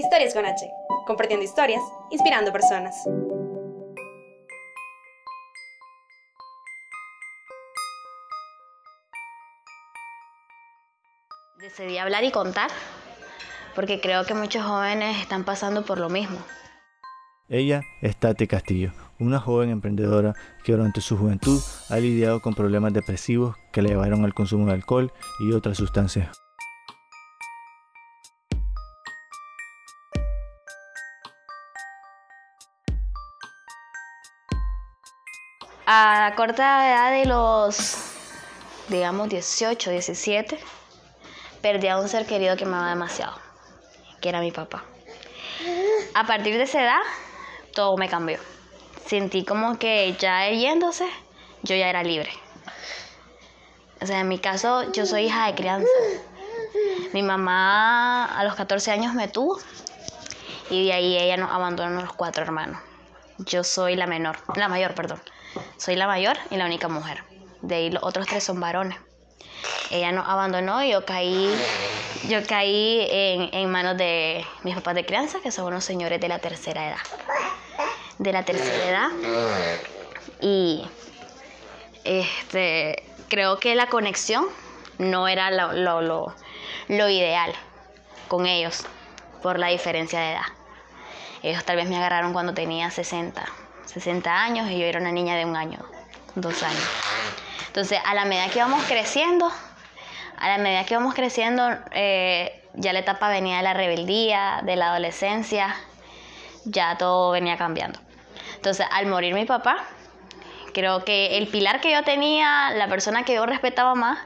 Historias con H, compartiendo historias, inspirando personas. Decidí hablar y contar porque creo que muchos jóvenes están pasando por lo mismo. Ella es Tati Castillo, una joven emprendedora que durante su juventud ha lidiado con problemas depresivos que le llevaron al consumo de alcohol y otras sustancias. A la corta edad de los, digamos, 18, 17, perdí a un ser querido que me amaba demasiado, que era mi papá. A partir de esa edad, todo me cambió. Sentí como que ya yéndose, yo ya era libre. O sea, en mi caso, yo soy hija de crianza. Mi mamá a los 14 años me tuvo y de ahí ella nos abandonó a los cuatro hermanos. Yo soy la menor, la mayor, perdón. Soy la mayor y la única mujer. De ahí los otros tres son varones. Ella nos abandonó y yo caí, yo caí en, manos de mis papás de crianza, que son unos señores de la tercera edad. De la tercera edad. Y este, creo que la conexión no era lo, lo, lo, lo ideal con ellos por la diferencia de edad. Ellos tal vez me agarraron cuando tenía 60, 60 años y yo era una niña de un año, dos años. Entonces, a la medida que íbamos creciendo, a la medida que íbamos creciendo, eh, ya la etapa venía de la rebeldía, de la adolescencia, ya todo venía cambiando. Entonces, al morir mi papá, creo que el pilar que yo tenía, la persona que yo respetaba más,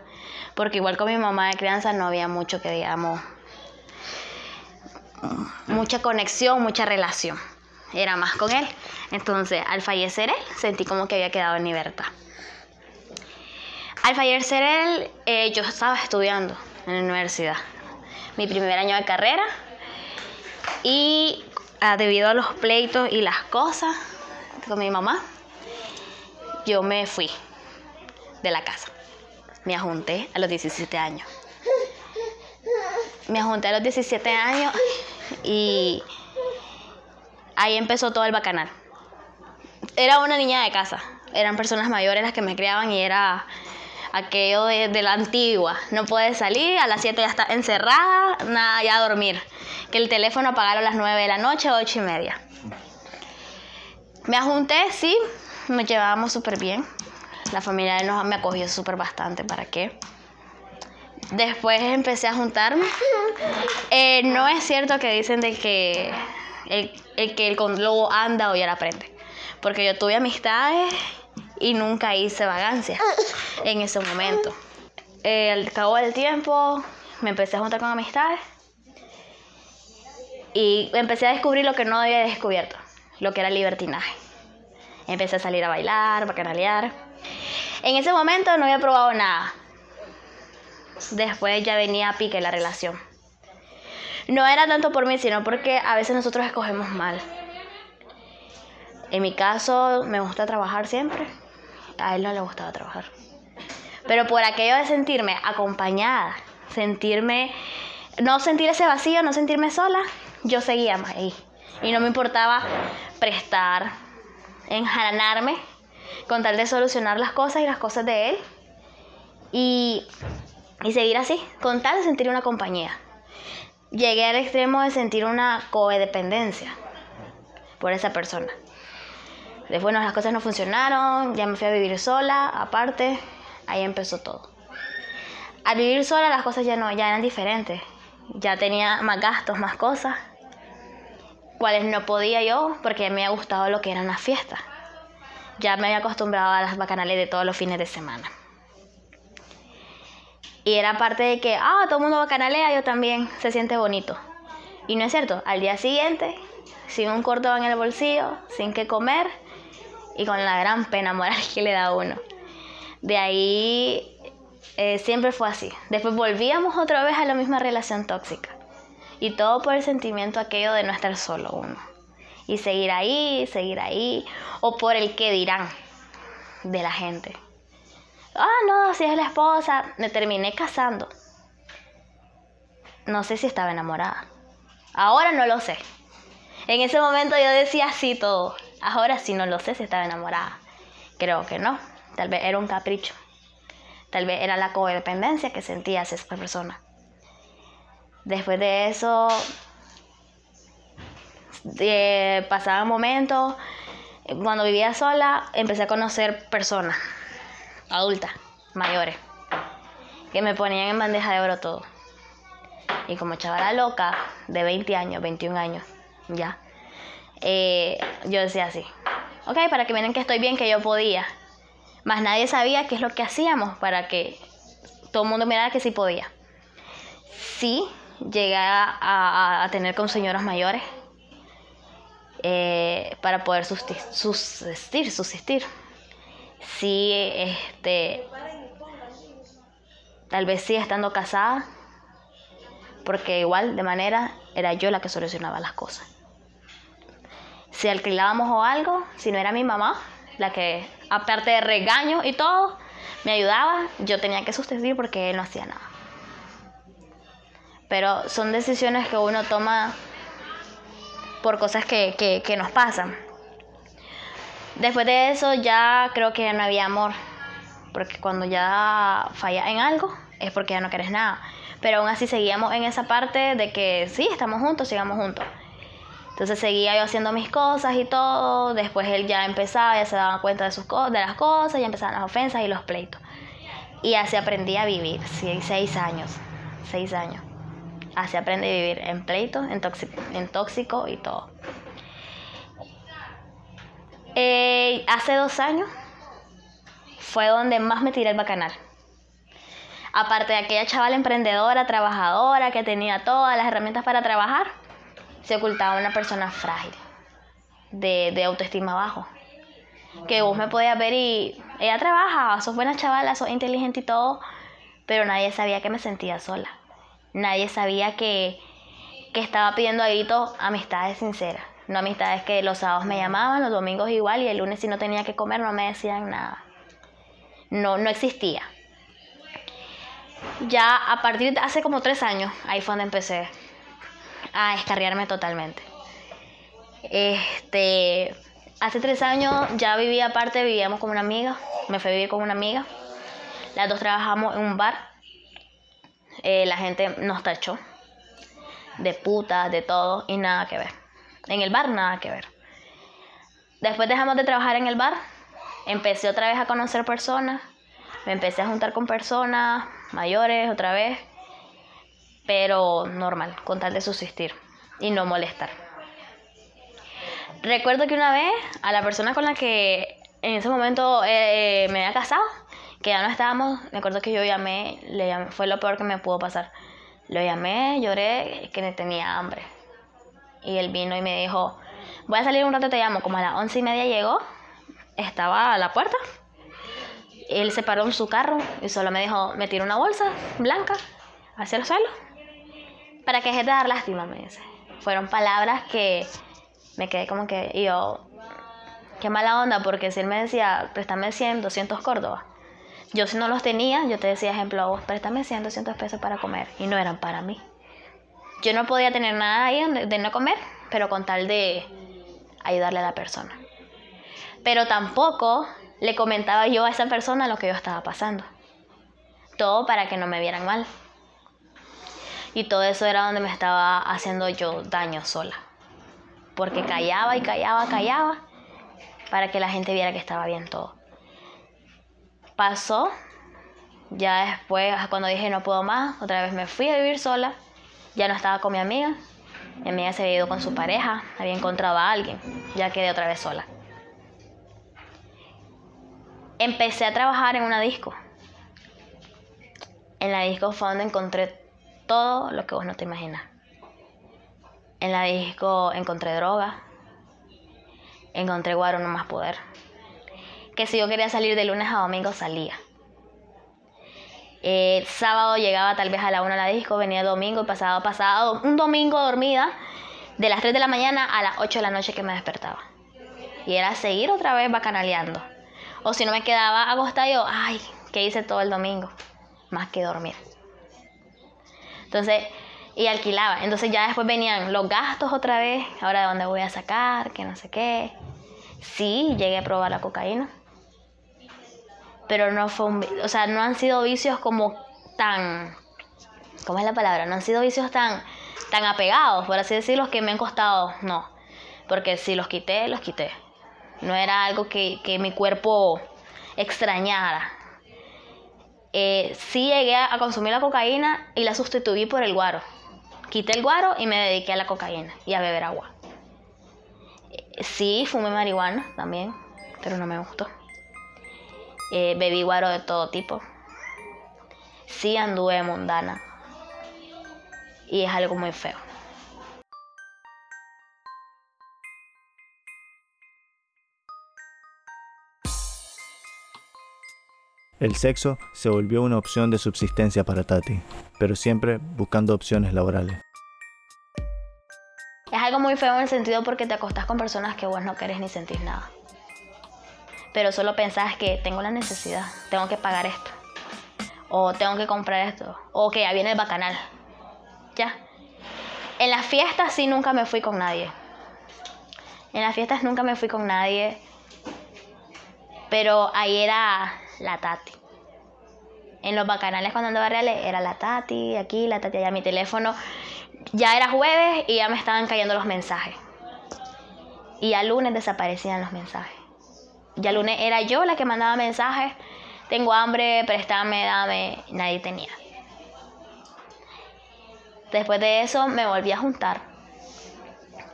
porque igual con mi mamá de crianza no había mucho que digamos, mucha conexión, mucha relación. Era más con él. Entonces, al fallecer él, sentí como que había quedado en libertad. Al fallecer él, eh, yo estaba estudiando en la universidad. Mi primer año de carrera. Y ah, debido a los pleitos y las cosas con mi mamá, yo me fui de la casa. Me ajunté a los 17 años. Me ajunté a los 17 años y ahí empezó todo el bacanal. Era una niña de casa, eran personas mayores las que me criaban y era aquello de, la antigua. No puedes salir, a las 7 ya está encerrada, nada, ya a dormir. Que el teléfono apagaron a las 9 de la noche, 8 y media. Me ajunté, sí, nos llevábamos súper bien. La familia nos me acogió súper bastante, ¿para qué? Después empecé a juntarme. Eh, no es cierto que dicen de que el, el que el lobo anda o ya la aprende. Porque yo tuve amistades y nunca hice vagancia en ese momento. Eh, al cabo del tiempo me empecé a juntar con amistades y empecé a descubrir lo que no había descubierto, lo que era libertinaje. Empecé a salir a bailar, a canalear. En ese momento no había probado nada. Después ya venía a pique la relación. No era tanto por mí, sino porque a veces nosotros escogemos mal. En mi caso, me gusta trabajar siempre. A él no le gustaba trabajar. Pero por aquello de sentirme acompañada, sentirme, no sentir ese vacío, no sentirme sola, yo seguía ahí. Y no me importaba prestar, enjalanarme con tal de solucionar las cosas y las cosas de él. Y, y seguir así, con tal de sentir una compañía. Llegué al extremo de sentir una codependencia por esa persona. Después bueno, las cosas no funcionaron, ya me fui a vivir sola, aparte, ahí empezó todo. Al vivir sola las cosas ya no, ya eran diferentes. Ya tenía más gastos, más cosas, cuales no podía yo porque me había gustado lo que eran las fiestas. Ya me había acostumbrado a las bacanales de todos los fines de semana. Y era parte de que, ah, todo el mundo bacanalea, yo también, se siente bonito. Y no es cierto, al día siguiente, sin un cordón en el bolsillo, sin que comer y con la gran pena moral que le da a uno. De ahí eh, siempre fue así. Después volvíamos otra vez a la misma relación tóxica. Y todo por el sentimiento aquello de no estar solo uno. Y seguir ahí, seguir ahí. O por el que dirán de la gente. Ah, no, si es la esposa. Me terminé casando. No sé si estaba enamorada. Ahora no lo sé. En ese momento yo decía sí todo. Ahora sí no lo sé si estaba enamorada. Creo que no. Tal vez era un capricho. Tal vez era la codependencia que sentía hacia esa persona. Después de eso, de, pasaban momentos. Cuando vivía sola, empecé a conocer personas adultas, mayores, que me ponían en bandeja de oro todo. Y como chavala loca, de 20 años, 21 años, ya, eh, yo decía así, ok, para que miren que estoy bien, que yo podía. Más nadie sabía qué es lo que hacíamos para que todo el mundo mirara que sí podía. Sí, llegué a, tener con señoras mayores eh, para poder subsistir, subsistir. Sí, este, tal vez sí estando casada, porque igual de manera era yo la que solucionaba las cosas. Si alquilábamos o algo, si no era mi mamá, la que aparte de regaños y todo, me ayudaba, yo tenía que subsistir porque él no hacía nada. Pero son decisiones que uno toma por cosas que, nos pasan. Después de eso ya creo que no había amor, porque cuando ya falla en algo es porque ya no quieres nada. Pero aún así seguíamos en esa parte de que sí, estamos juntos, sigamos juntos. Entonces seguía yo haciendo mis cosas y todo. Después él ya empezaba, ya se daba cuenta de, sus de las cosas, ya empezaban las ofensas y los pleitos. Y así aprendí a vivir, seis años, seis años. Así aprende a vivir en pleito, en, tóxico, y todo. Hace dos años fue donde más me tiré el bacanal. Aparte de aquella chavala emprendedora, trabajadora, que tenía todas las herramientas para trabajar, se ocultaba una persona frágil, de, autoestima bajo. Que vos me podías ver y ella trabaja, sos buena chavala, sos inteligente y todo, pero nadie sabía que me sentía sola nadie sabía que, estaba pidiendo ahí amistades sinceras. No amistades que los sábados me llamaban, los domingos igual y el lunes si no tenía que comer no me decían nada. No, no existía. Ya a partir de hace como tres años, ahí fue donde empecé a escarriarme totalmente. Este, hace tres años ya vivía aparte, vivíamos con una amiga, me fui a vivir con una amiga. Las dos trabajamos en un bar eh, la gente nos tachó de puta, de todo y nada que ver. En el bar nada que ver. Después dejamos de trabajar en el bar, empecé otra vez a conocer personas, me empecé a juntar con personas mayores otra vez, pero normal, con tal de subsistir y no molestar. Recuerdo que una vez a la persona con la que en ese momento eh, me había casado, que ya no estábamos, me acuerdo que yo llamé, le llamé, fue lo peor que me pudo pasar. Lo llamé, lloré, que tenía hambre. Y él vino y me dijo, voy a salir un rato, te llamo. Como a las once y media llegó, estaba a la puerta. Él se paró en su carro y solo me dijo, me tiró una bolsa blanca hacia el suelo. Para que deje de dar lástima, me dice. Fueron palabras que me quedé como que, y yo, qué mala onda, porque si él me decía, préstame 100, 200 Córdoba yo si no los tenía, yo te decía, ejemplo, vos préstame 100, 200 pesos para comer y no eran para mí. Yo no podía tener nada ahí de no comer, pero con tal de ayudarle a la persona. Pero tampoco le comentaba yo a esa persona lo que yo estaba pasando. Todo para que no me vieran mal. Y todo eso era donde me estaba haciendo yo daño sola. Porque callaba y callaba, callaba, para que la gente viera que estaba bien todo pasó. Ya después, cuando dije no puedo más, otra vez me fui a vivir sola. Ya no estaba con mi amiga. Mi amiga se había ido con su pareja, había encontrado a alguien. Ya quedé otra vez sola. Empecé a trabajar en una disco. En la disco fue donde encontré todo lo que vos no te imaginas. En la disco encontré droga, encontré guaro no más poder que si yo quería salir de lunes a domingo salía. El sábado llegaba tal vez a la una a la disco, venía domingo pasado, pasado, un domingo dormida de las 3 de la mañana a las 8 de la noche que me despertaba. Y era seguir otra vez bacanaleando. O si no me quedaba acostada yo, ay, ¿qué hice todo el domingo? Más que dormir. Entonces, y alquilaba. Entonces ya después venían los gastos otra vez, ahora de dónde voy a sacar, que no sé qué. Sí, llegué a probar la cocaína. Pero no fue un, o sea, no han sido vicios como tan ¿cómo es la palabra? No han sido vicios tan tan apegados, por así decirlo, que me han costado, no. Porque si los quité, los quité. No era algo que, que mi cuerpo extrañara. Eh, sí llegué a consumir la cocaína y la sustituí por el guaro. Quité el guaro y me dediqué a la cocaína y a beber agua. Eh, sí, fumé marihuana también, pero no me gustó. Eh, bebí guaro de todo tipo. Sí anduve mundana. Y es algo muy feo. El sexo se volvió una opción de subsistencia para Tati, pero siempre buscando opciones laborales. Es algo muy feo en el sentido porque te acostás con personas que vos no querés ni sentís nada. Pero solo pensás que tengo la necesidad, tengo que pagar esto. O tengo que comprar esto. O que ya viene el bacanal. Ya. En las fiestas sí nunca me fui con nadie. En las fiestas nunca me fui con nadie. Pero ahí era la Tati. En los bacanales cuando andaba reales era la Tati, aquí, la Tati allá. Mi teléfono ya era jueves y ya me estaban cayendo los mensajes. Y ya lunes desaparecían los mensajes. Ya lunes era yo la que mandaba mensajes. Tengo hambre, préstame, dame. Nadie tenía. Después de eso me volví a juntar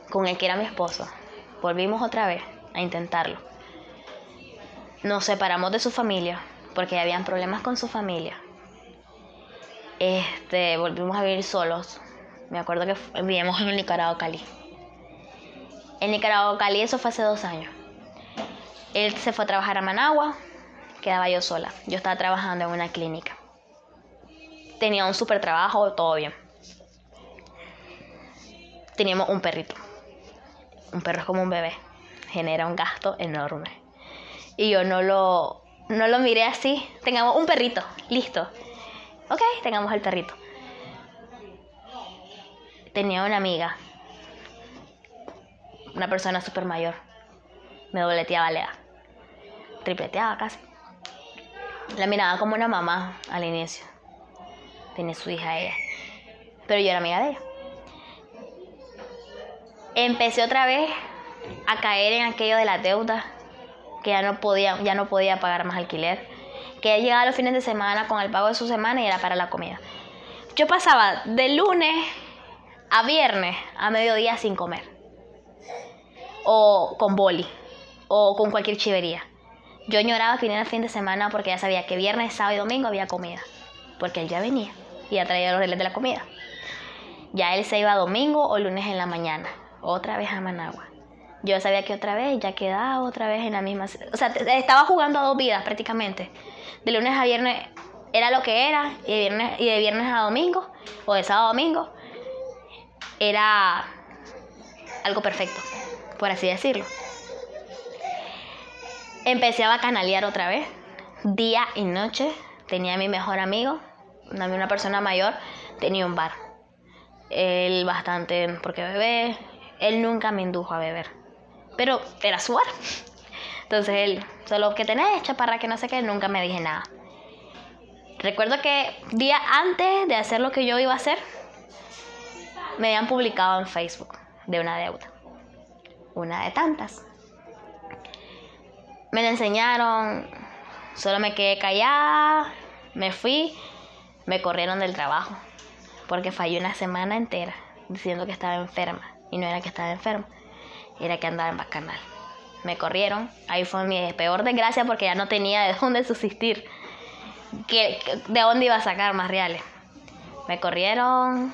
con el que era mi esposo. Volvimos otra vez a intentarlo. Nos separamos de su familia porque habían problemas con su familia. Este, volvimos a vivir solos. Me acuerdo que vivíamos en el Nicaragua, Cali. En Nicaragua, Cali, eso fue hace dos años. Él se fue a trabajar a Managua, quedaba yo sola. Yo estaba trabajando en una clínica. Tenía un súper trabajo, todo bien. Teníamos un perrito. Un perro es como un bebé. Genera un gasto enorme. Y yo no lo, no lo miré así. Tengamos un perrito, listo. Ok, tengamos el perrito. Tenía una amiga. Una persona súper mayor. Me dobleteaba la edad. Tripleteaba casi. La miraba como una mamá al inicio. Tiene su hija ella. Pero yo era amiga de ella. Empecé otra vez a caer en aquello de la deuda, que ya no podía, ya no podía pagar más alquiler, que llegaba los fines de semana con el pago de su semana y era para la comida. Yo pasaba de lunes a viernes a mediodía sin comer, o con boli, o con cualquier chivería. Yo ignoraba que viniera el fin de semana porque ya sabía que viernes, sábado y domingo había comida, porque él ya venía y ya traía los reles de la comida. Ya él se iba domingo o lunes en la mañana, otra vez a Managua. Yo sabía que otra vez ya quedaba otra vez en la misma... O sea, estaba jugando a dos vidas prácticamente. De lunes a viernes era lo que era y de viernes, y de viernes a domingo o de sábado a domingo era algo perfecto, por así decirlo. Empecé a bacanalear otra vez, día y noche. Tenía a mi mejor amigo, una persona mayor, tenía un bar. Él bastante, porque bebé, él nunca me indujo a beber. Pero era su bar. Entonces él, solo que tenés, chaparra, que no sé qué, nunca me dije nada. Recuerdo que día antes de hacer lo que yo iba a hacer, me habían publicado en Facebook de una deuda. Una de tantas. Me la enseñaron, solo me quedé callada, me fui, me corrieron del trabajo, porque fallé una semana entera diciendo que estaba enferma. Y no era que estaba enferma, era que andaba en bacanal. Me corrieron, ahí fue mi peor desgracia porque ya no tenía de dónde subsistir, que, de dónde iba a sacar más reales. Me corrieron,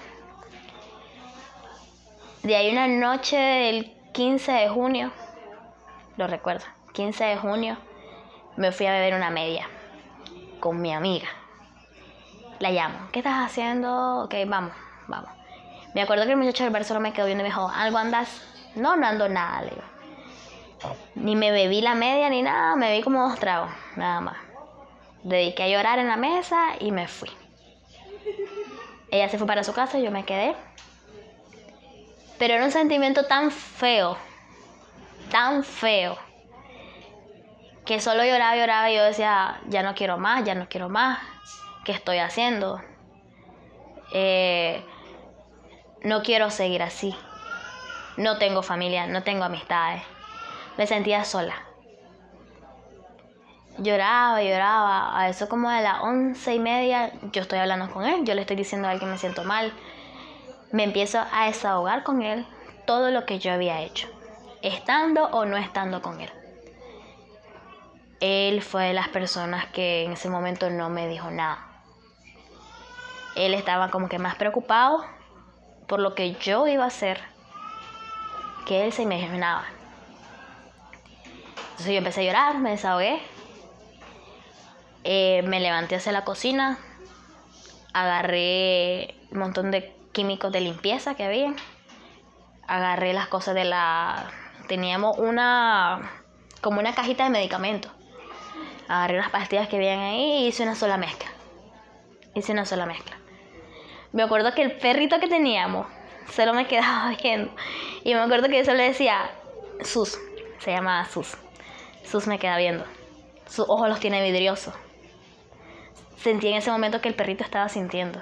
de ahí una noche del 15 de junio, lo recuerdo, 15 de junio, me fui a beber una media con mi amiga. La llamo, ¿qué estás haciendo? Ok, vamos, vamos. Me acuerdo que el muchacho del bar solo me quedó viendo y me dijo, ¿algo andas? No, no ando nada, le digo. Ni me bebí la media ni nada, me vi como dos tragos, nada más. Dediqué a llorar en la mesa y me fui. Ella se fue para su casa, yo me quedé. Pero era un sentimiento tan feo, tan feo, que solo lloraba, lloraba y yo decía, ya no quiero más, ya no quiero más, ¿qué estoy haciendo? Eh, no quiero seguir así. No tengo familia, no tengo amistades. Me sentía sola. Lloraba, lloraba. A eso como a las once y media yo estoy hablando con él. Yo le estoy diciendo a que me siento mal. Me empiezo a desahogar con él todo lo que yo había hecho. Estando o no estando con él. Él fue de las personas que en ese momento no me dijo nada. Él estaba como que más preocupado por lo que yo iba a hacer que él se imaginaba. Entonces yo empecé a llorar, me desahogué, eh, me levanté hacia la cocina, agarré un montón de químicos de limpieza que había, agarré las cosas de la... Teníamos una... como una cajita de medicamentos. Agarré las pastillas que habían ahí y hice una sola mezcla. Hice una sola mezcla. Me acuerdo que el perrito que teníamos solo me quedaba viendo. Y me acuerdo que yo solo decía, Sus, se llamaba Sus. Sus me queda viendo. Sus ojos los tiene vidriosos. Sentí en ese momento que el perrito estaba sintiendo.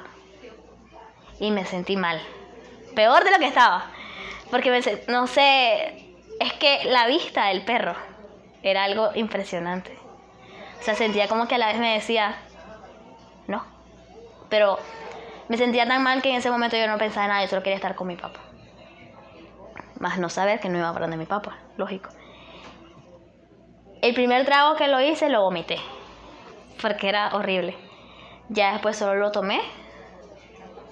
Y me sentí mal. Peor de lo que estaba. Porque no sé, es que la vista del perro era algo impresionante. O sea, sentía como que a la vez me decía, no. Pero me sentía tan mal que en ese momento yo no pensaba en nada, yo solo quería estar con mi papá. Más no saber que no iba a hablar de mi papá, lógico. El primer trago que lo hice lo vomité, porque era horrible. Ya después solo lo tomé,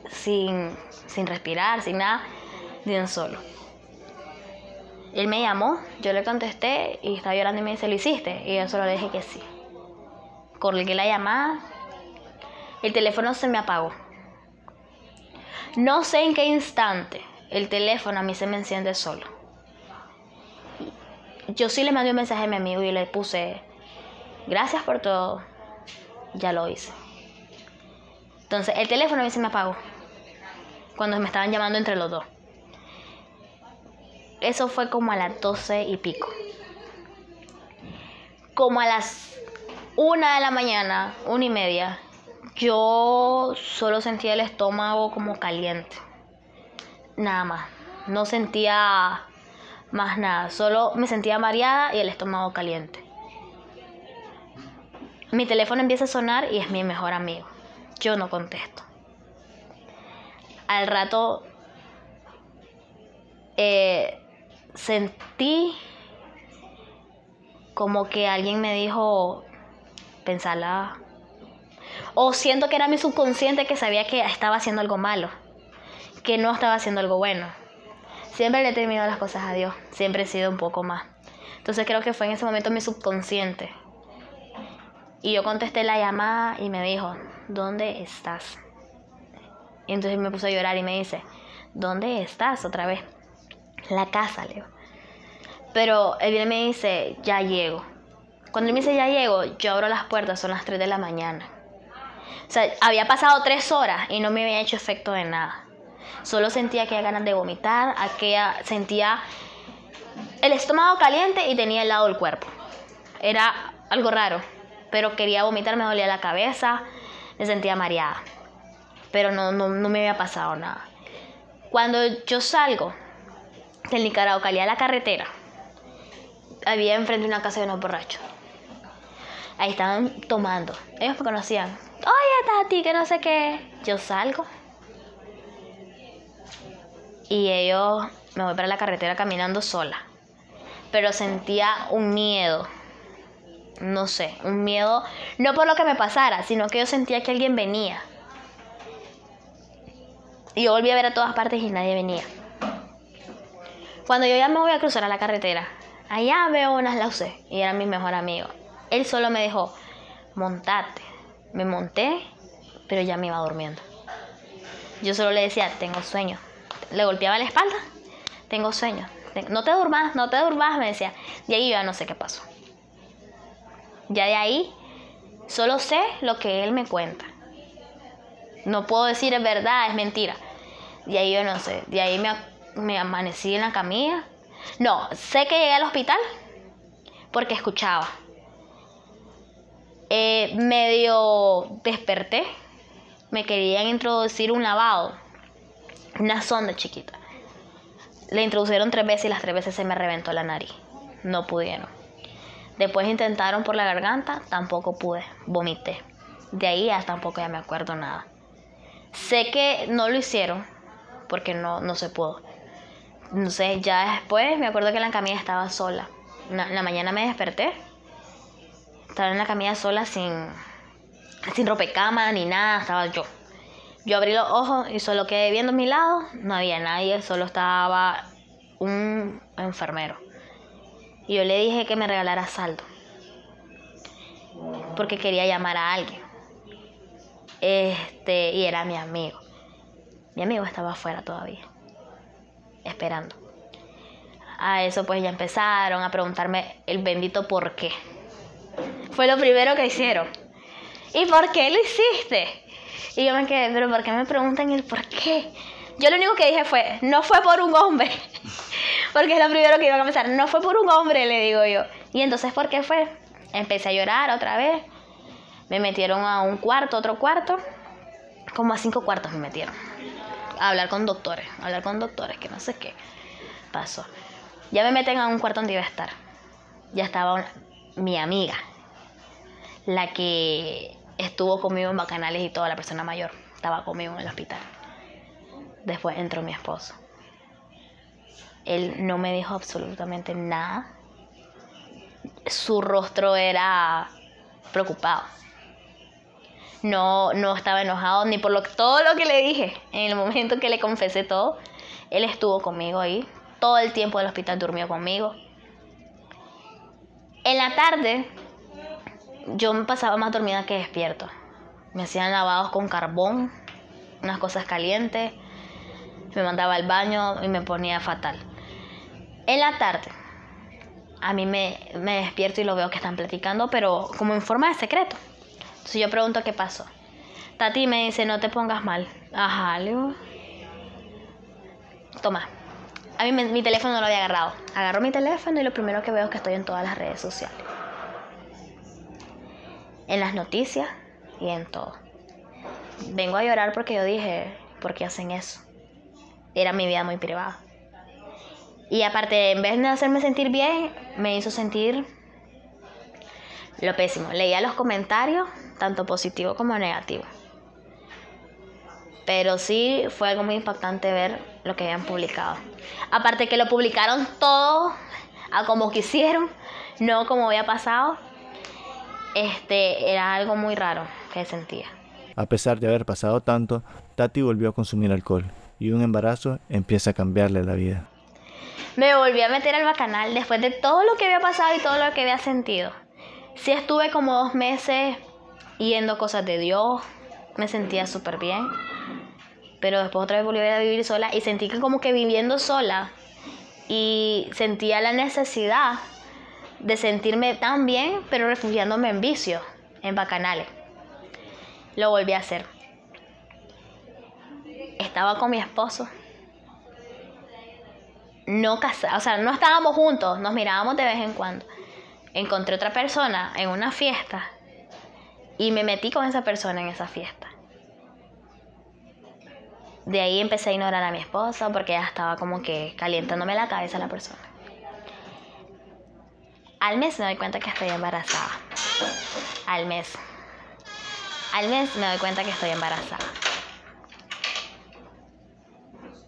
sin, sin respirar, sin nada, de un solo. Él me llamó, yo le contesté y estaba llorando y me dice, ¿lo hiciste? Y yo solo le dije que sí. Colgué la llamada, el teléfono se me apagó. No sé en qué instante el teléfono a mí se me enciende solo. Yo sí le mandé un mensaje a mi amigo y le puse, gracias por todo, ya lo hice. Entonces el teléfono a mí se me apagó cuando me estaban llamando entre los dos. Eso fue como a las doce y pico. Como a las una de la mañana, una y media, yo solo sentía el estómago como caliente. Nada más. No sentía más nada. Solo me sentía mareada y el estómago caliente. Mi teléfono empieza a sonar y es mi mejor amigo. Yo no contesto. Al rato eh, sentí como que alguien me dijo, pensala o siento que era mi subconsciente que sabía que estaba haciendo algo malo, que no estaba haciendo algo bueno. Siempre le he temido las cosas a Dios, siempre he sido un poco más. Entonces creo que fue en ese momento mi subconsciente. Y yo contesté la llamada y me dijo, ¿dónde estás? Y entonces me puso a llorar y me dice, ¿dónde estás otra vez? La casa, Leo. Pero él viene y me dice, ya llego. Cuando él me dice, ya llego, yo abro las puertas, son las 3 de la mañana. O sea, había pasado tres horas y no me había hecho efecto de nada. Solo sentía aquella ganas de vomitar, aquella sentía el estómago caliente y tenía helado el cuerpo. Era algo raro, pero quería vomitar, me dolía la cabeza, me sentía mareada. Pero no, no, no me había pasado nada. Cuando yo salgo del Nicaragua, a la carretera, había enfrente una casa de unos borrachos. Ahí estaban tomando. Ellos me conocían oye Tati, que no sé qué. Yo salgo. Y ellos me voy para la carretera caminando sola. Pero sentía un miedo. No sé, un miedo, no por lo que me pasara, sino que yo sentía que alguien venía. Y yo volví a ver a todas partes y nadie venía. Cuando yo ya me voy a cruzar a la carretera, allá veo unas luces y era mi mejor amigo. Él solo me dijo, montate. Me monté, pero ya me iba durmiendo. Yo solo le decía, tengo sueño. Le golpeaba la espalda, tengo sueño. No te durmas, no te durmas, me decía. De ahí ya no sé qué pasó. Ya de ahí solo sé lo que él me cuenta. No puedo decir es verdad, es mentira. De ahí yo no sé. De ahí me, me amanecí en la camilla. No, sé que llegué al hospital porque escuchaba. Eh, medio desperté. Me querían introducir un lavado. Una sonda chiquita. Le introdujeron tres veces y las tres veces se me reventó la nariz. No pudieron. Después intentaron por la garganta, tampoco pude. Vomité. De ahí ya tampoco ya me acuerdo nada. Sé que no lo hicieron porque no, no se pudo. Sé, ya después me acuerdo que la camilla estaba sola. En la mañana me desperté. Estaba en la camilla sola sin, sin cama ni nada, estaba yo. Yo abrí los ojos y solo quedé viendo a mi lado. No había nadie, solo estaba un enfermero. Y yo le dije que me regalara saldo. Porque quería llamar a alguien. Este, y era mi amigo. Mi amigo estaba afuera todavía, esperando. A eso pues ya empezaron a preguntarme el bendito por qué. Fue lo primero que hicieron. ¿Y por qué lo hiciste? Y yo me quedé, pero ¿por qué me preguntan el por qué? Yo lo único que dije fue, no fue por un hombre. Porque es lo primero que iban a pensar, no fue por un hombre, le digo yo. Y entonces, ¿por qué fue? Empecé a llorar otra vez. Me metieron a un cuarto, otro cuarto. Como a cinco cuartos me metieron. A hablar con doctores, a hablar con doctores, que no sé qué pasó. Ya me meten a un cuarto donde iba a estar. Ya estaba mi amiga, la que estuvo conmigo en Bacanales y toda la persona mayor. Estaba conmigo en el hospital. Después entró mi esposo. Él no me dijo absolutamente nada. Su rostro era preocupado. No, no estaba enojado ni por lo, todo lo que le dije. En el momento que le confesé todo, él estuvo conmigo ahí. Todo el tiempo del hospital durmió conmigo. En la tarde, yo me pasaba más dormida que despierto. Me hacían lavados con carbón, unas cosas calientes. Me mandaba al baño y me ponía fatal. En la tarde, a mí me, me despierto y lo veo que están platicando, pero como en forma de secreto. Entonces yo pregunto qué pasó. Tati me dice, no te pongas mal. Ajá, le Toma. A mí mi teléfono no lo había agarrado. Agarro mi teléfono y lo primero que veo es que estoy en todas las redes sociales. En las noticias y en todo. Vengo a llorar porque yo dije, ¿por qué hacen eso? Era mi vida muy privada. Y aparte, en vez de hacerme sentir bien, me hizo sentir lo pésimo. Leía los comentarios, tanto positivos como negativos. Pero sí fue algo muy impactante ver lo que habían publicado. Aparte que lo publicaron todo a como quisieron, no como había pasado. Este era algo muy raro que sentía. A pesar de haber pasado tanto, Tati volvió a consumir alcohol y un embarazo empieza a cambiarle la vida me volví a meter al bacanal después de todo lo que había pasado y todo lo que había sentido. Sí estuve como dos meses yendo cosas de Dios, me sentía súper bien, pero después otra vez volví a vivir sola y sentí que como que viviendo sola y sentía la necesidad de sentirme tan bien, pero refugiándome en vicios, en bacanales. Lo volví a hacer. Estaba con mi esposo no casa, o sea, no estábamos juntos, nos mirábamos de vez en cuando. Encontré otra persona en una fiesta y me metí con esa persona en esa fiesta. De ahí empecé a ignorar a mi esposa porque ya estaba como que calientándome la cabeza la persona. Al mes me doy cuenta que estoy embarazada. Al mes. Al mes me doy cuenta que estoy embarazada.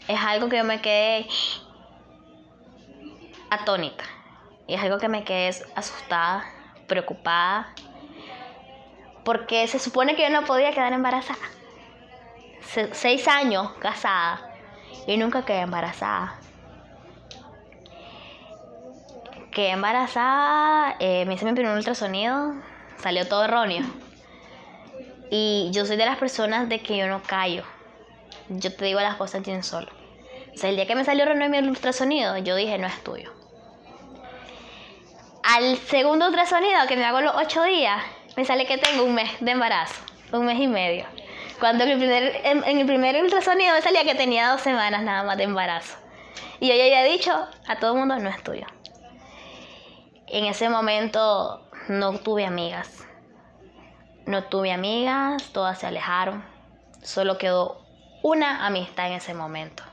Es algo que yo me quedé atónita. Y es algo que me quedé asustada, preocupada, porque se supone que yo no podía quedar embarazada. seis años casada y nunca quedé embarazada. Quedé embarazada, eh, me hice mi primer ultrasonido, salió todo erróneo. Y yo soy de las personas de que yo no callo. Yo te digo las cosas bien solo. O sea, el día que me salió erróneo mi ultrasonido, yo dije, no es tuyo. Al segundo ultrasonido que me hago los ocho días, me sale que tengo un mes de embarazo, un mes y medio. Cuando en el primer ultrasonido me salía que tenía dos semanas nada más de embarazo. Y yo ya había dicho a todo el mundo, no es tuyo. En ese momento no tuve amigas. No tuve amigas, todas se alejaron. Solo quedó una amistad en ese momento.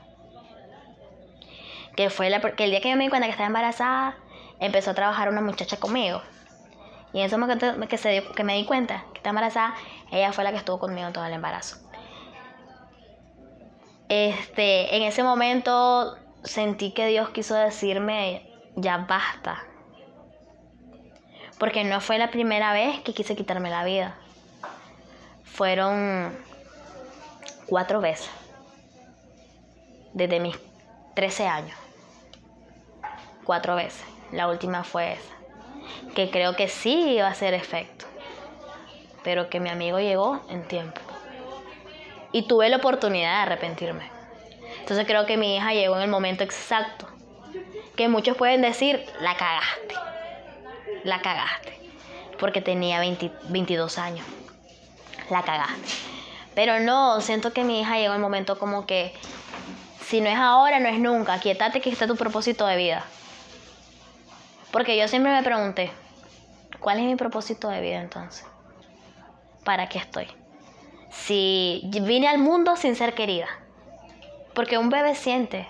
Que fue la, que el día que yo me di cuenta que estaba embarazada, empezó a trabajar una muchacha conmigo. Y en ese momento que, me di cuenta que estaba embarazada, ella fue la que estuvo conmigo en todo el embarazo. Este, en ese momento sentí que Dios quiso decirme, ya basta. Porque no fue la primera vez que quise quitarme la vida. Fueron cuatro veces. Desde mis 13 años. Cuatro veces. La última fue esa. Que creo que sí iba a hacer efecto. Pero que mi amigo llegó en tiempo. Y tuve la oportunidad de arrepentirme. Entonces creo que mi hija llegó en el momento exacto. Que muchos pueden decir, la cagaste. La cagaste. Porque tenía 20 22 años. La cagaste. Pero no, siento que mi hija llegó el momento como que, si no es ahora, no es nunca. Quietate que está tu propósito de vida. Porque yo siempre me pregunté, ¿cuál es mi propósito de vida entonces? ¿Para qué estoy? Si vine al mundo sin ser querida. Porque un bebé siente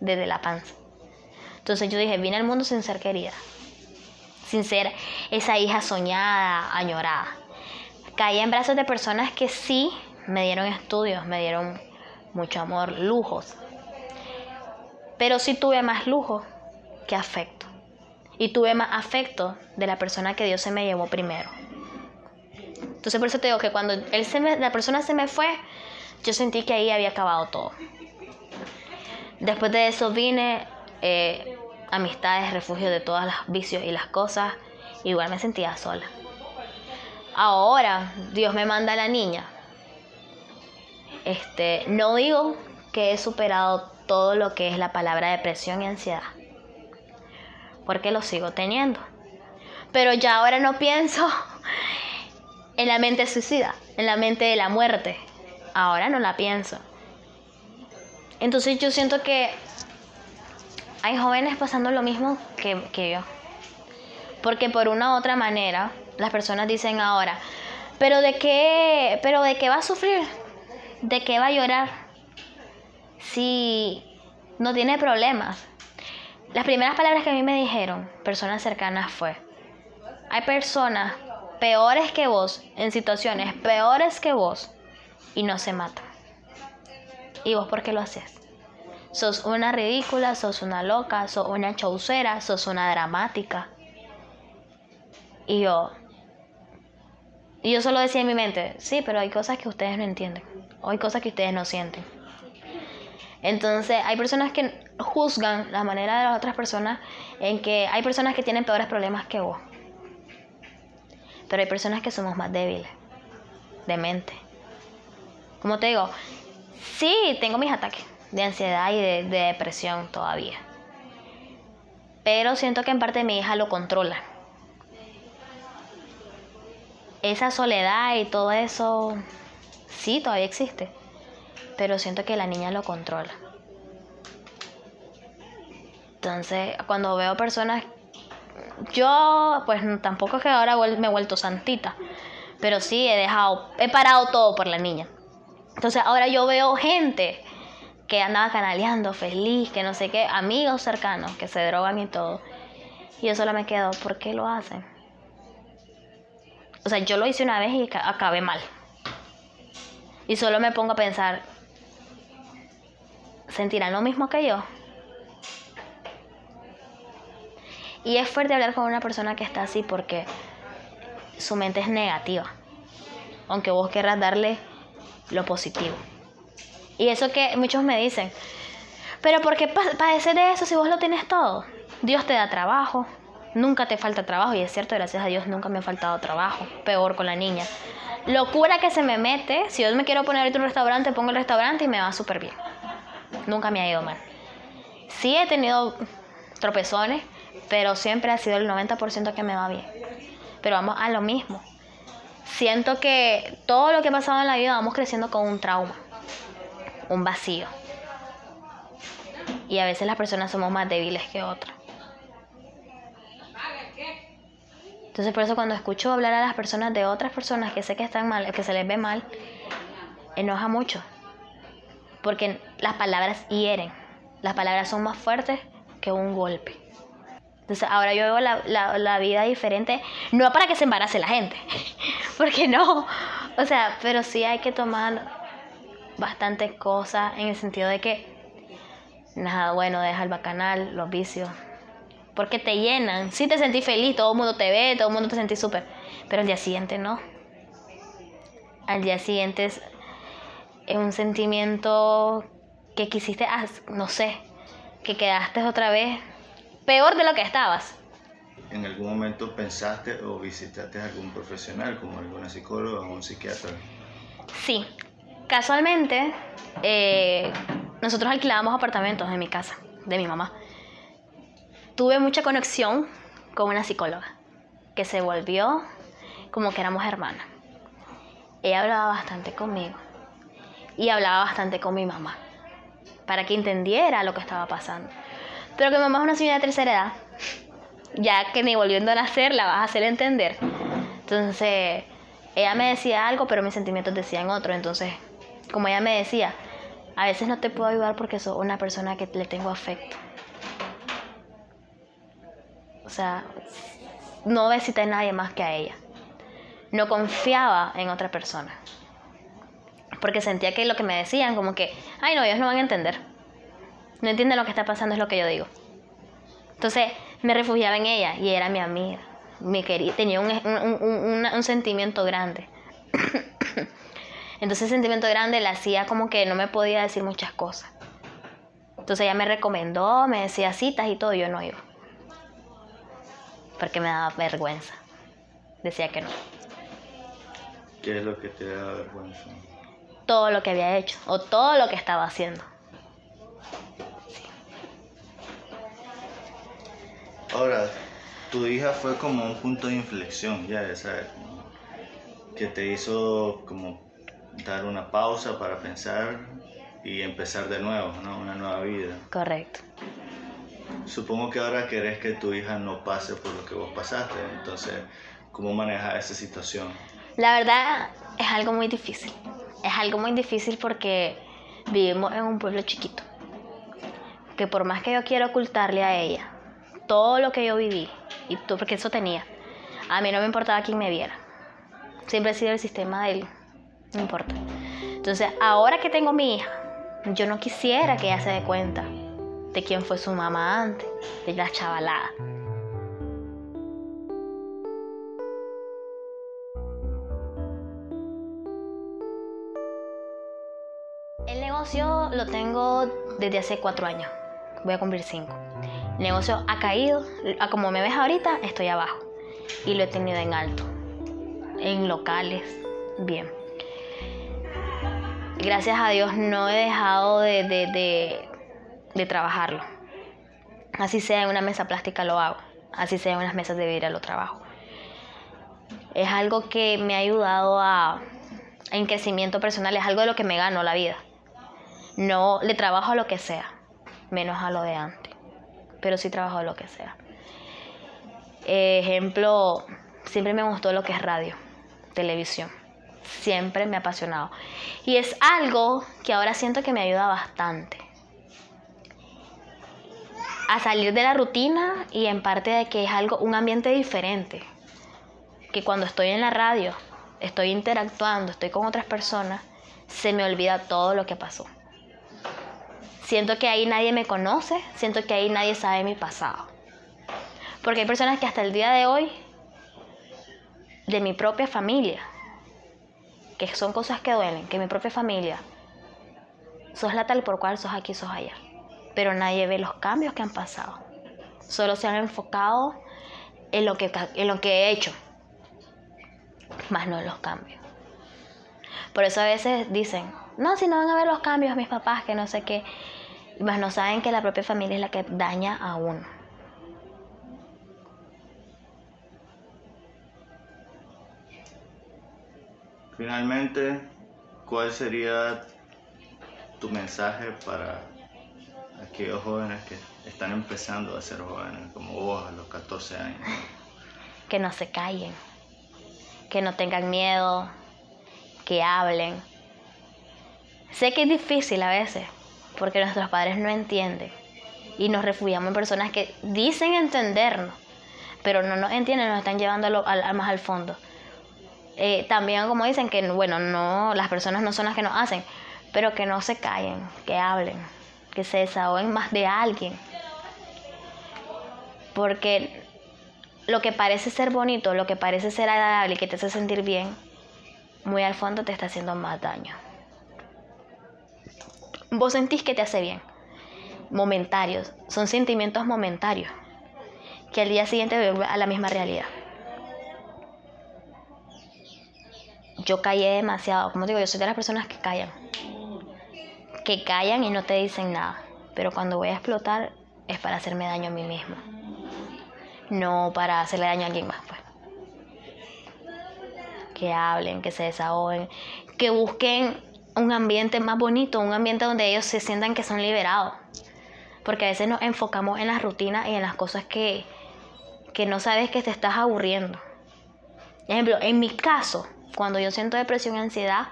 desde la panza. Entonces yo dije, vine al mundo sin ser querida. Sin ser esa hija soñada, añorada. Caí en brazos de personas que sí me dieron estudios, me dieron mucho amor, lujos. Pero sí tuve más lujo que afecto. Y tuve más afecto de la persona que Dios se me llevó primero. Entonces por eso te digo que cuando él se me- la persona se me fue, yo sentí que ahí había acabado todo. Después de eso vine, eh, amistades, refugio de todos los vicios y las cosas. Igual me sentía sola. Ahora Dios me manda a la niña. Este, no digo que he superado todo lo que es la palabra depresión y ansiedad. Porque lo sigo teniendo. Pero ya ahora no pienso en la mente suicida, en la mente de la muerte. Ahora no la pienso. Entonces yo siento que hay jóvenes pasando lo mismo que, que yo. Porque por una u otra manera, las personas dicen ahora, pero de qué, pero de qué va a sufrir, de qué va a llorar, si no tiene problemas. Las primeras palabras que a mí me dijeron, personas cercanas, fue, hay personas peores que vos, en situaciones peores que vos, y no se matan. ¿Y vos por qué lo haces? Sos una ridícula, sos una loca, sos una chaucera, sos una dramática. Y yo, y yo solo decía en mi mente, sí, pero hay cosas que ustedes no entienden, o hay cosas que ustedes no sienten. Entonces, hay personas que juzgan la manera de las otras personas en que hay personas que tienen peores problemas que vos. Pero hay personas que somos más débiles, de mente. Como te digo, sí, tengo mis ataques de ansiedad y de, de depresión todavía. Pero siento que en parte mi hija lo controla. Esa soledad y todo eso, sí, todavía existe. Pero siento que la niña lo controla. Entonces, cuando veo personas, yo, pues tampoco es que ahora me he vuelto santita, pero sí he dejado, he parado todo por la niña. Entonces, ahora yo veo gente que andaba canaleando, feliz, que no sé qué, amigos cercanos que se drogan y todo. Y yo solo me quedo, ¿por qué lo hacen? O sea, yo lo hice una vez y ca- acabé mal. Y solo me pongo a pensar, ¿sentirán lo mismo que yo? Y es fuerte hablar con una persona que está así porque su mente es negativa. Aunque vos querrás darle lo positivo. Y eso que muchos me dicen, pero ¿por qué pa- padecer de eso si vos lo tienes todo? Dios te da trabajo, nunca te falta trabajo. Y es cierto, gracias a Dios nunca me ha faltado trabajo. Peor con la niña. Locura que se me mete, si yo me quiero poner ahorita un restaurante, pongo el restaurante y me va súper bien. Nunca me ha ido mal. Sí he tenido tropezones, pero siempre ha sido el 90% que me va bien. Pero vamos a lo mismo. siento que todo lo que ha pasado en la vida vamos creciendo con un trauma, un vacío. Y a veces las personas somos más débiles que otras. Entonces por eso cuando escucho hablar a las personas de otras personas que sé que están mal, que se les ve mal, enoja mucho. Porque las palabras hieren. Las palabras son más fuertes que un golpe. Entonces ahora yo veo la, la, la vida diferente, no para que se embarace la gente, porque no, o sea, pero sí hay que tomar bastantes cosas en el sentido de que nada bueno, deja el bacanal, los vicios, porque te llenan. Si te sentís feliz, todo el mundo te ve, todo el mundo te sentís súper, pero al día siguiente no. Al día siguiente es, es un sentimiento que quisiste, no sé, que quedaste otra vez peor de lo que estabas. ¿En algún momento pensaste o visitaste a algún profesional, como alguna psicóloga o un psiquiatra? Sí, casualmente eh, nosotros alquilábamos apartamentos en mi casa, de mi mamá. Tuve mucha conexión con una psicóloga que se volvió como que éramos hermanas. Ella hablaba bastante conmigo y hablaba bastante con mi mamá para que entendiera lo que estaba pasando. Pero que mi mamá es una señora de tercera edad, ya que ni volviendo a nacer la vas a hacer entender. Entonces, ella me decía algo, pero mis sentimientos decían otro. Entonces, como ella me decía, a veces no te puedo ayudar porque soy una persona que le tengo afecto. O sea, no necesité a nadie más que a ella. No confiaba en otra persona. Porque sentía que lo que me decían, como que, ay no, ellos no van a entender no entiende lo que está pasando, es lo que yo digo. Entonces me refugiaba en ella y era mi amiga. Me quería, tenía un, un, sentimiento grande. Entonces ese sentimiento grande le hacía como que no me podía decir muchas cosas. Entonces ella me recomendó, me decía citas y todo, yo no iba. Porque me daba vergüenza. Decía que no. ¿Qué es lo que te da vergüenza? Todo lo que había hecho o todo lo que estaba haciendo. Ahora, tu hija fue como un punto de inflexión, ya, esa, que te hizo como dar una pausa para pensar y empezar de nuevo, ¿no? Una nueva vida. Correcto. Supongo que ahora querés que tu hija no pase por lo que vos pasaste, entonces, ¿cómo manejas esa situación? La verdad es algo muy difícil. Es algo muy difícil porque vivimos en un pueblo chiquito. Que por más que yo quiera ocultarle a ella todo lo que yo viví, y todo, porque eso tenía, a mí no me importaba quién me viera. Siempre ha sido el sistema de él, no importa. Entonces, ahora que tengo mi hija, yo no quisiera que ella se dé cuenta de quién fue su mamá antes, de la chavalada. El negocio lo tengo desde hace cuatro años. Voy a cumplir cinco. El negocio ha caído, como me ves ahorita, estoy abajo. Y lo he tenido en alto, en locales, bien. Gracias a Dios no he dejado de, de, trabajarlo. Así sea en una mesa plástica lo hago, así sea en unas mesas de vidrio lo trabajo. Es algo que me ha ayudado a, en crecimiento personal, es algo de lo que me gano la vida. No le trabajo a lo que sea, menos a lo de antes pero sí trabajo lo que sea. Ejemplo, siempre me gustó lo que es radio, televisión. Siempre me ha apasionado. Y es algo que ahora siento que me ayuda bastante. A salir de la rutina y en parte de que es algo, un ambiente diferente. Que cuando estoy en la radio, estoy interactuando, estoy con otras personas, se me olvida todo lo que pasó. Siento que ahí nadie me conoce, siento que ahí nadie sabe mi pasado. Porque hay personas que hasta el día de hoy, de mi propia familia, que son cosas que duelen, que mi propia familia, sos la tal por cual sos aquí, sos allá. Pero nadie ve los cambios que han pasado. Solo se han enfocado en lo que, en lo que he hecho, más no en los cambios. Por eso a veces dicen, no, si no van a ver los cambios mis papás, que no sé qué, más no saben que la propia familia es la que daña a uno. Finalmente, ¿cuál sería tu mensaje para aquellos jóvenes que están empezando a ser jóvenes, como vos a los 14 años? Que no se callen, que no tengan miedo, que hablen. Sé que es difícil a veces, porque nuestros padres no entienden y nos refugiamos en personas que dicen entendernos, pero no nos entienden, nos están llevando al, más al fondo. Eh, también como dicen que, bueno, no, las personas no son las que nos hacen, pero que no se callen, que hablen, que se desahoguen más de alguien. Porque lo que parece ser bonito, lo que parece ser agradable y que te hace sentir bien, muy al fondo te está haciendo más daño. Vos sentís que te hace bien. Momentarios. Son sentimientos momentarios. Que al día siguiente vuelve a la misma realidad. Yo callé demasiado. Como digo, yo soy de las personas que callan. Que callan y no te dicen nada. Pero cuando voy a explotar es para hacerme daño a mí mismo. No para hacerle daño a alguien más. Pues. Que hablen, que se desahoguen, que busquen un ambiente más bonito, un ambiente donde ellos se sientan que son liberados. Porque a veces nos enfocamos en las rutinas y en las cosas que, que no sabes que te estás aburriendo. ejemplo, en mi caso, cuando yo siento depresión y ansiedad,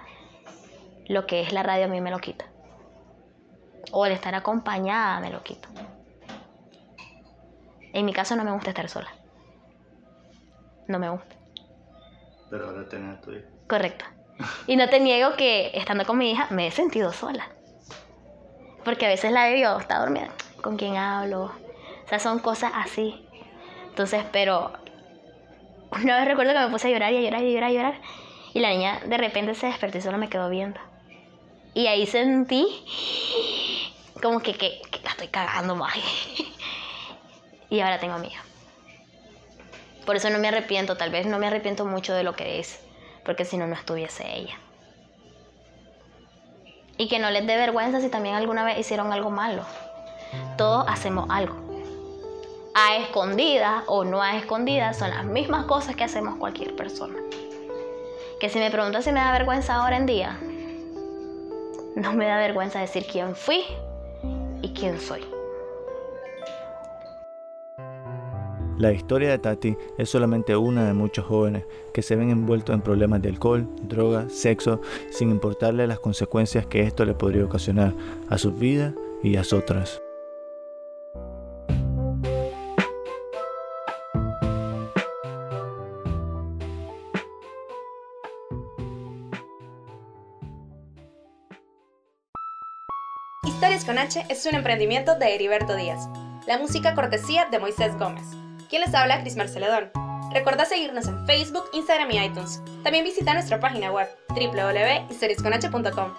lo que es la radio a mí me lo quita. O el estar acompañada me lo quita. En mi caso no me gusta estar sola. No me gusta. Pero ahora tenés a tu hija. Correcto. Y no te niego que estando con mi hija me he sentido sola. Porque a veces la veo, está dormida, ¿con quién hablo? O sea, son cosas así. Entonces, pero una vez recuerdo que me puse a llorar y a llorar y a llorar y a llorar. Y la niña de repente se despertó y solo me quedó viendo. Y ahí sentí como que, que, que la estoy cagando más. y ahora tengo amiga. Por eso no me arrepiento, tal vez no me arrepiento mucho de lo que es porque si no, no estuviese ella. Y que no les dé vergüenza si también alguna vez hicieron algo malo. Todos hacemos algo. A escondidas o no a escondidas son las mismas cosas que hacemos cualquier persona. Que si me preguntas si me da vergüenza ahora en día, no me da vergüenza decir quién fui y quién soy. La historia de Tati es solamente una de muchos jóvenes que se ven envueltos en problemas de alcohol, droga, sexo, sin importarle las consecuencias que esto le podría ocasionar a sus vidas y a otras. Con H es un emprendimiento de Heriberto Díaz. La música cortesía de Moisés Gómez. ¿Quién les habla? Cris Marceledón. Recuerda seguirnos en Facebook, Instagram y iTunes. También visita nuestra página web www.historiasconh.com.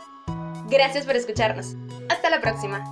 Gracias por escucharnos. Hasta la próxima.